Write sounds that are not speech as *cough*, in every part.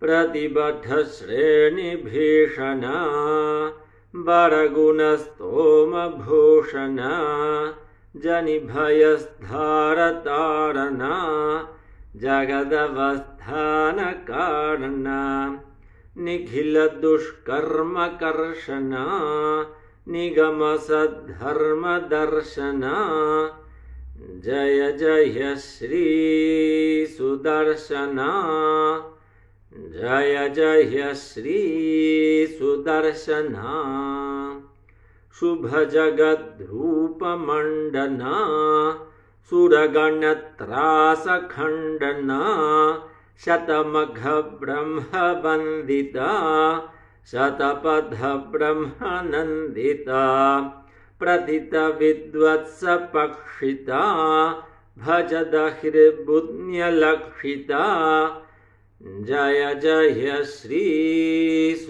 प्रतिबद्धश्रेणिभीषणा वरगुणस्तोमभूषणा जनिभयस्धारतारणा जगदवस्थानकारणा निखिलदुष्कर्मकर्षणा निगमसद्धर्मदर्शना जय जय श्रीसुदर्शना जय जय श्रीसुदर्शना शुभजगद्रूपमण्डना सुरगणत्रासखण्डना। शतमघब्रह्मवन्दिता। शतपथब्रह्मनन्दिता प्रथितविद्वत्सपक्षिता भजदहिर्बुद्न्यलक्षिता जय जय श्रीसुदर्शना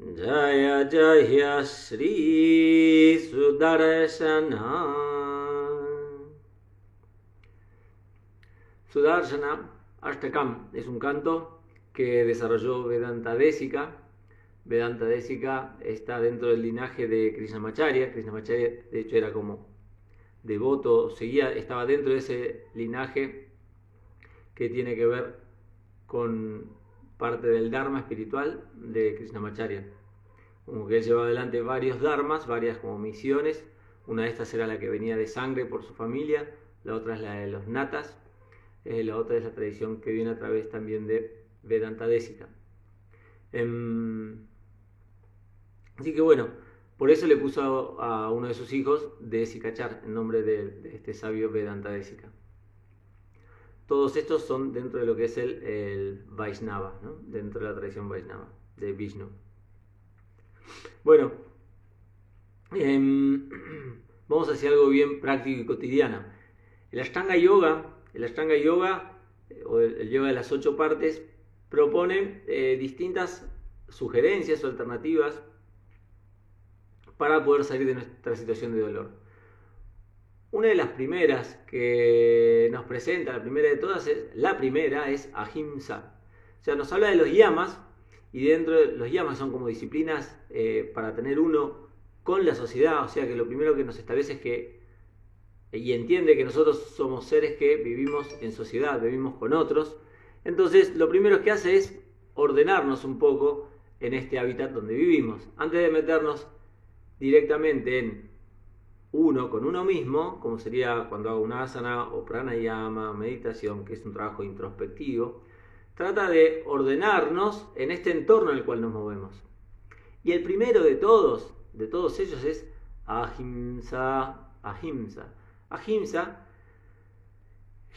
जय जय श्रीसुदर्शना Sudarshana Ashtakam es un canto que desarrolló Vedanta Desica. Vedanta Desica está dentro del linaje de Krishnamacharya. Krishnamacharya, de hecho, era como devoto, seguía, estaba dentro de ese linaje que tiene que ver con parte del Dharma espiritual de Krishnamacharya. Como que él llevaba adelante varios dharmas, varias como misiones. Una de estas era la que venía de sangre por su familia, la otra es la de los natas, eh, la otra es la tradición que viene a través también de Vedanta Desica. Em, así que bueno, por eso le puso a, uno de sus hijos Desikachar, en nombre de, este sabio Vedanta Desica. Todos estos son dentro de lo que es el, el Vaishnava, dentro de la tradición Vaishnava, de Vishnu. Bueno, em, *clears throat* vamos hacia algo bien práctico y cotidiano. El Ashtanga Yoga, el Ashtanga Yoga, eh, o el, yoga de las ocho partes, propone eh, distintas sugerencias o alternativas para poder salir de nuestra situación de dolor. Una de las primeras que nos presenta, la primera de todas, es, la primera es Ahimsa. O sea, nos habla de los yamas, y dentro de los yamas son como disciplinas eh, para tener uno con la sociedad, o sea que lo primero que nos establece es que, y entiende que nosotros somos seres que vivimos en sociedad, vivimos con otros, entonces lo primero que hace es ordenarnos un poco en este hábitat donde vivimos, antes de meternos directamente en uno con uno mismo, como sería cuando hago una asana o pranayama, meditación, que es un trabajo introspectivo, trata de ordenarnos en este entorno en el cual nos movemos. Y el primero de todos, de todos ellos es ahimsa, ahimsa. Ahimsa,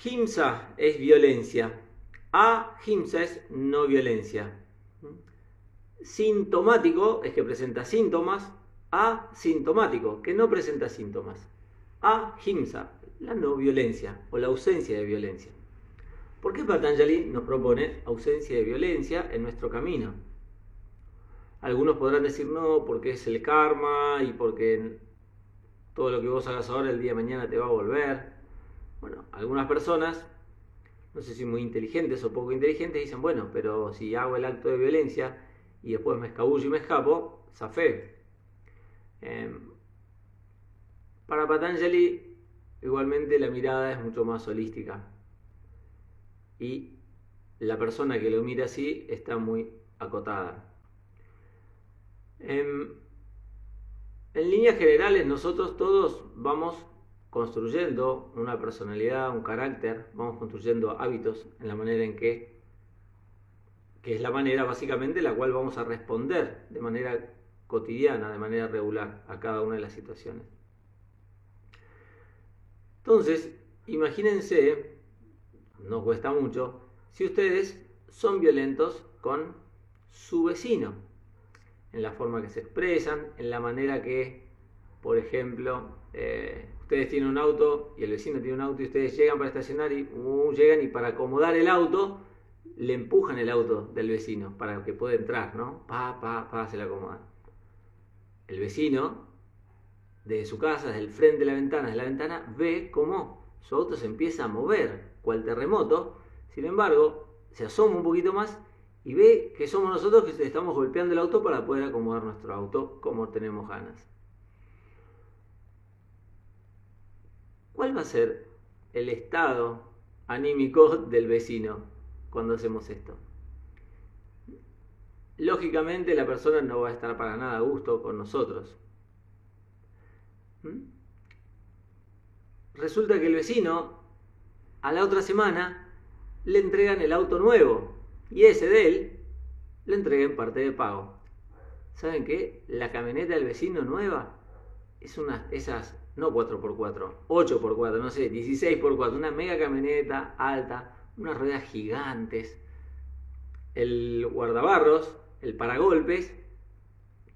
himsa es violencia, ahimsa es no violencia. Sintomático es que presenta síntomas, asintomático, que no presenta síntomas. Ahimsa, la no violencia o la ausencia de violencia. ¿Por qué Patanjali nos propone ausencia de violencia en nuestro camino? Algunos podrán decir no, porque es el karma y porque todo lo que vos hagas ahora el día de mañana te va a volver. Bueno, algunas personas, no sé si muy inteligentes o poco inteligentes, dicen, bueno, pero si hago el acto de violencia y después me escabullo y me escapo, zafé. Em, para Patanjali, igualmente la mirada es mucho más holística y la persona que lo mira así está muy acotada. En, líneas generales nosotros todos vamos construyendo una personalidad, un carácter, vamos construyendo hábitos en la manera en que, que es la manera básicamente en la cual vamos a responder de manera cotidiana, de manera regular a cada una de las situaciones. Entonces, imagínense no cuesta mucho, si ustedes son violentos con su vecino, en la forma que se expresan, en la manera que, por ejemplo, eh, ustedes tienen un auto y el vecino tiene un auto y ustedes llegan para estacionar y uh, llegan y para acomodar el auto le empujan el auto del vecino para que pueda entrar, ¿no? Pa, pa, pa, se le acomodan. El vecino, desde su casa, desde el frente de la ventana, de la ventana, ve cómo su auto se empieza a mover, cual terremoto, sin embargo, se asoma un poquito más y ve que somos nosotros que estamos golpeando el auto para poder acomodar nuestro auto como tenemos ganas. ¿Cuál va a ser el estado anímico del vecino cuando hacemos esto? Lógicamente la persona no va a estar para nada a gusto con nosotros. ¿Mm? Resulta que el vecino a la otra semana le entregan el auto nuevo y ese de él le entrega en parte de pago. ¿Saben qué? La camioneta del vecino nueva es una esas no 4x4, 8x4, no sé, 16x4, una mega camioneta alta, unas ruedas gigantes. El guardabarros, el paragolpes,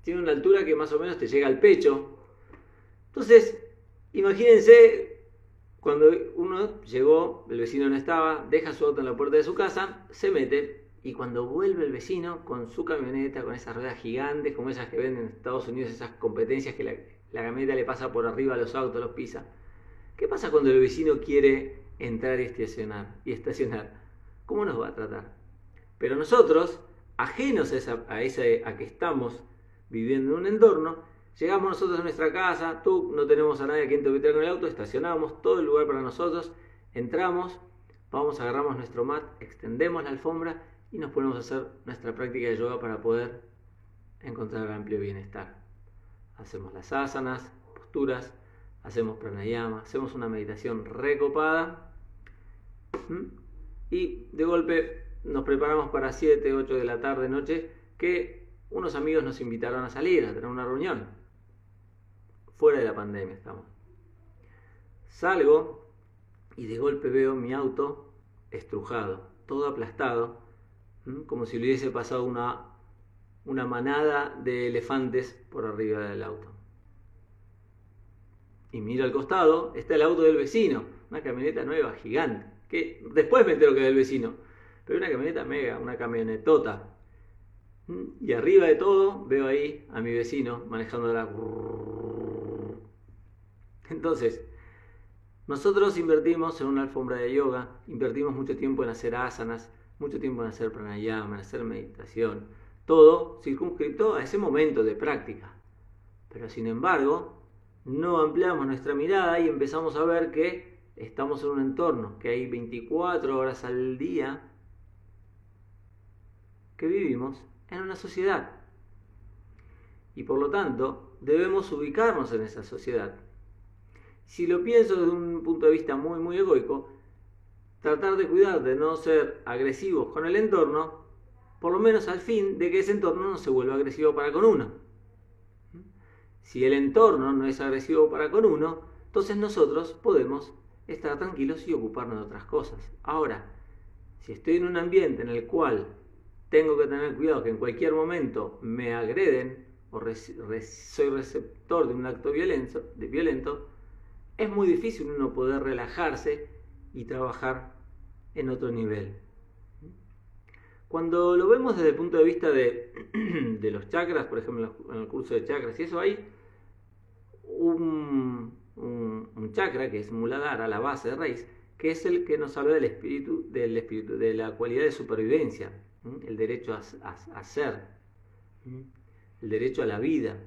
tiene una altura que más o menos te llega al pecho. Entonces, imagínense cuando uno llegó, el vecino no estaba, deja su auto en la puerta de su casa, se mete y cuando vuelve el vecino con su camioneta, con esas ruedas gigantes, como esas que venden en Estados Unidos, esas competencias que la, la camioneta le pasa por arriba a los autos, los pisa. ¿Qué pasa cuando el vecino quiere entrar y estacionar? Y estacionar? ¿Cómo nos va a tratar? Pero nosotros, ajenos a, esa, a, a que estamos viviendo en un entorno, llegamos nosotros a nuestra casa, tú no tenemos a nadie a quien te con el auto, estacionamos todo el lugar para nosotros, entramos, vamos, agarramos nuestro mat, extendemos la alfombra y nos ponemos a hacer nuestra práctica de yoga para poder encontrar amplio bienestar. Hacemos las asanas, posturas, hacemos pranayama, hacemos una meditación recopada y de golpe nos preparamos para 7, 8 de la tarde, noche, que unos amigos nos invitaron a salir, a tener una reunión. Fuera de la pandemia estamos. Salgo y de golpe veo mi auto estrujado, todo aplastado, como si le hubiese pasado una una manada de elefantes por arriba del auto. Y miro al costado, está el auto del vecino, una camioneta nueva, gigante, que después me entero que es del vecino, pero una camioneta mega, una camionetota. Y arriba de todo veo ahí a mi vecino manejando la... Entonces, nosotros invertimos en una alfombra de yoga, invertimos mucho tiempo en hacer asanas, mucho tiempo en hacer pranayama, en hacer meditación, todo circunscrito a ese momento de práctica. Pero sin embargo, no ampliamos nuestra mirada y empezamos a ver que estamos en un entorno, que hay 24 horas al día que vivimos en una sociedad. Y por lo tanto, debemos ubicarnos en esa sociedad. Si lo pienso desde un punto de vista muy, muy egoico, tratar de cuidar de no ser agresivos con el entorno por lo menos al fin de que ese entorno no se vuelva agresivo para con uno. Si el entorno no es agresivo para con uno, entonces nosotros podemos estar tranquilos y ocuparnos de otras cosas. Ahora, si estoy en un ambiente en el cual tengo que tener cuidado que en cualquier momento me agreden o soy receptor de un acto violento, de violento, es muy difícil uno poder relajarse y trabajar en otro nivel. Cuando lo vemos desde el punto de vista de, *clears throat* los chakras, por ejemplo, en el curso de chakras y eso, hay un, chakra que es Muladhara, la base de raíz, que es el que nos habla del espíritu, del espíritu de la cualidad de supervivencia, el derecho a, ser, el derecho a la vida.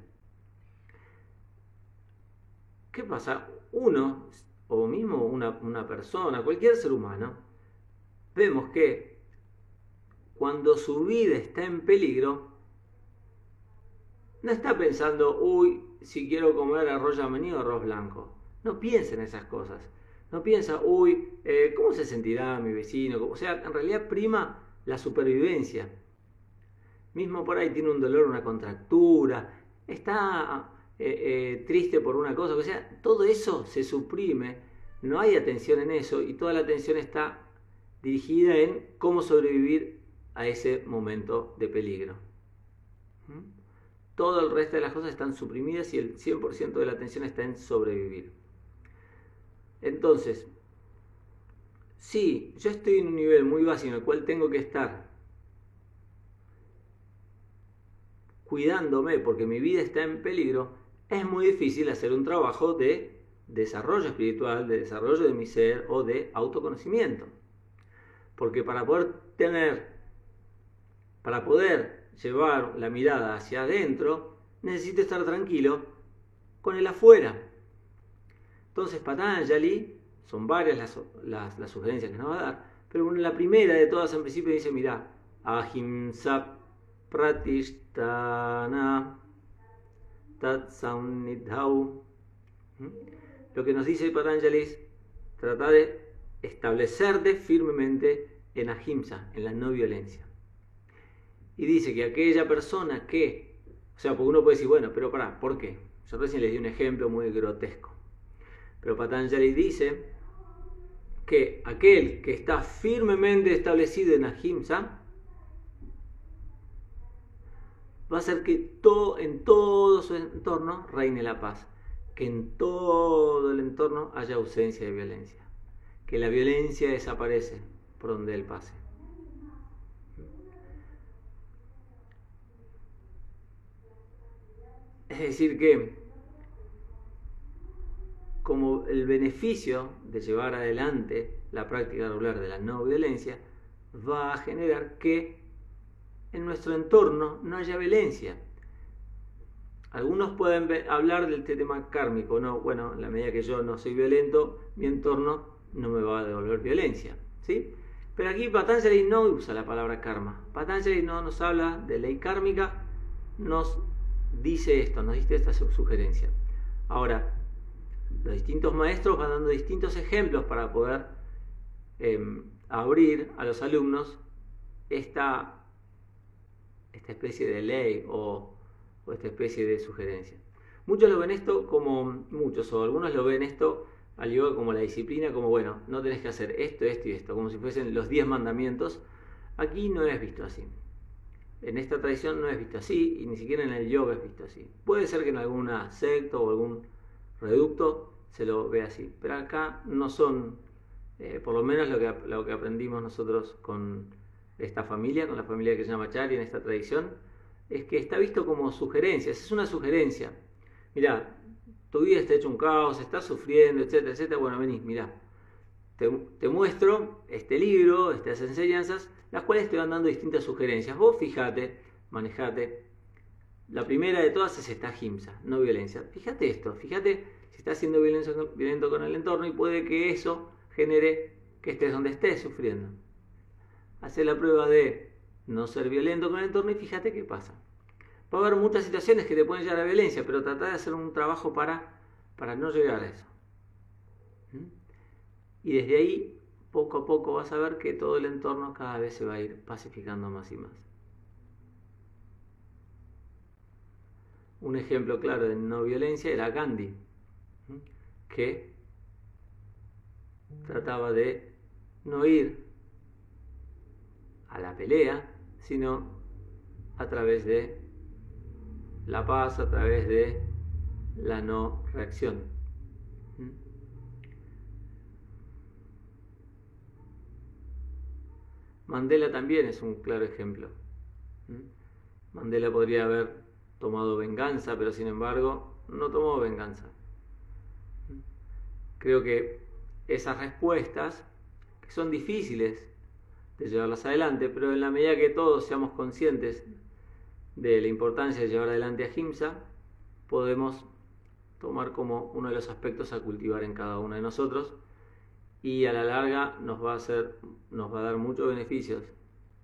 ¿Qué pasa? Uno, o mismo una, una persona, cualquier ser humano, vemos que cuando su vida está en peligro, no está pensando, uy, si quiero comer arroz yamení o arroz blanco. No piensa en esas cosas. No piensa, uy, eh, ¿cómo se sentirá mi vecino? O sea, en realidad prima la supervivencia. Mismo por ahí tiene un dolor, una contractura, está eh, eh, triste por una cosa. O sea, todo eso se suprime, no hay atención en eso y toda la atención está dirigida en cómo sobrevivir a ese momento de peligro. ¿Mm? Todo el resto de las cosas están suprimidas y el 100% de la atención está en sobrevivir. Entonces, si yo estoy en un nivel muy básico en el cual tengo que estar cuidándome porque mi vida está en peligro, es muy difícil hacer un trabajo de desarrollo espiritual, de desarrollo de mi ser o de autoconocimiento. Porque para poder tener, para poder llevar la mirada hacia adentro, necesito estar tranquilo con el afuera. Entonces Patanjali, son varias las, las, sugerencias que nos va a dar, pero la primera de todas en principio dice, mira, ahimsa pratishtana tatsannidhau. ¿Mm? Lo que nos dice Patanjali es tratar de establecerte firmemente en ahimsa, en la no violencia. Y dice que aquella persona que, o sea, porque uno puede decir, bueno, pero para, ¿por qué? Yo recién les di un ejemplo muy grotesco. Pero Patanjali dice que aquel que está firmemente establecido en ahimsa va a hacer que todo, en todo su entorno reine la paz, que en todo el entorno haya ausencia de violencia, que la violencia desaparece por donde él pase. Es decir, que como el beneficio de llevar adelante la práctica regular de la no violencia va a generar que en nuestro entorno no haya violencia. Algunos pueden hablar del tema kármico, no, bueno, en la medida que yo no soy violento, mi entorno no me va a devolver violencia, ¿sí? Pero aquí Patanjali no usa la palabra karma. Patanjali no nos habla de ley kármica, nos dice esto, nos dice esta sugerencia. Ahora, los distintos maestros van dando distintos ejemplos para poder em, abrir a los alumnos esta, esta especie de ley o, esta especie de sugerencia. Muchos lo ven esto como, muchos o algunos lo ven esto al yoga como la disciplina, como bueno, no tenés que hacer esto, esto y esto, como si fuesen los diez mandamientos. Aquí no es visto así. En esta tradición no es visto así y ni siquiera en el yoga es visto así. Puede ser que en alguna secta o algún reducto se lo ve así, pero acá no son, eh, por lo menos lo que, lo que aprendimos nosotros con esta familia, con la familia que se llama Chari en esta tradición, es que está visto como sugerencias, es una sugerencia. Mira, tu vida está hecho un caos, estás sufriendo, etcétera, etcétera. Bueno, vení, mira, te, te, muestro este libro, estas enseñanzas, las cuales te van dando distintas sugerencias. Vos fíjate, manejate. La primera de todas es esta himsa, no violencia. Fíjate esto, fíjate si estás siendo violento, con el entorno y puede que eso genere que estés donde estés sufriendo. Haz la prueba de no ser violento con el entorno y fíjate qué pasa. Va a haber muchas situaciones que te pueden llevar a violencia, pero trata de hacer un trabajo para, para no llegar a eso. ¿Mm? Y desde ahí, poco a poco vas a ver que todo el entorno cada vez se va a ir pacificando más y más. Un ejemplo claro de no violencia era Gandhi, que trataba de no ir a la pelea, sino a través de la paz, a través de la no reacción. Mandela también es un claro ejemplo. Mandela podría haber tomado venganza, pero sin embargo no tomó venganza. Creo que esas respuestas, son difíciles de llevarlas adelante, pero en la medida que todos seamos conscientes de la importancia de llevar adelante a GIMSA, podemos tomar como uno de los aspectos a cultivar en cada uno de nosotros y a la larga nos va a hacer, nos va a dar muchos beneficios.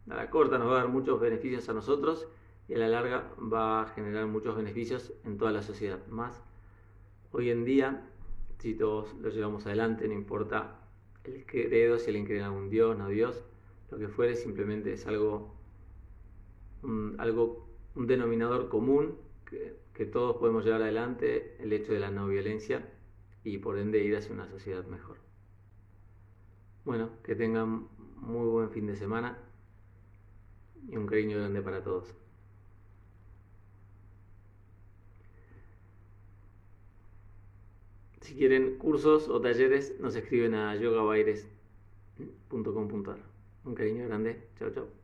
A la corta nos va a dar muchos beneficios a nosotros y a la larga va a generar muchos beneficios en toda la sociedad. Más hoy en día, si todos lo llevamos adelante, no importa el credo, si alguien cree en algún Dios, no Dios, lo que fuere, simplemente es algo, un, algo, un denominador común que, que todos podemos llevar adelante, el hecho de la no violencia y por ende ir hacia una sociedad mejor. Bueno, que tengan muy buen fin de semana y un cariño grande para todos. Si quieren cursos o talleres, nos escriben a yogabaires.com.ar. Un cariño grande. Chao, chao.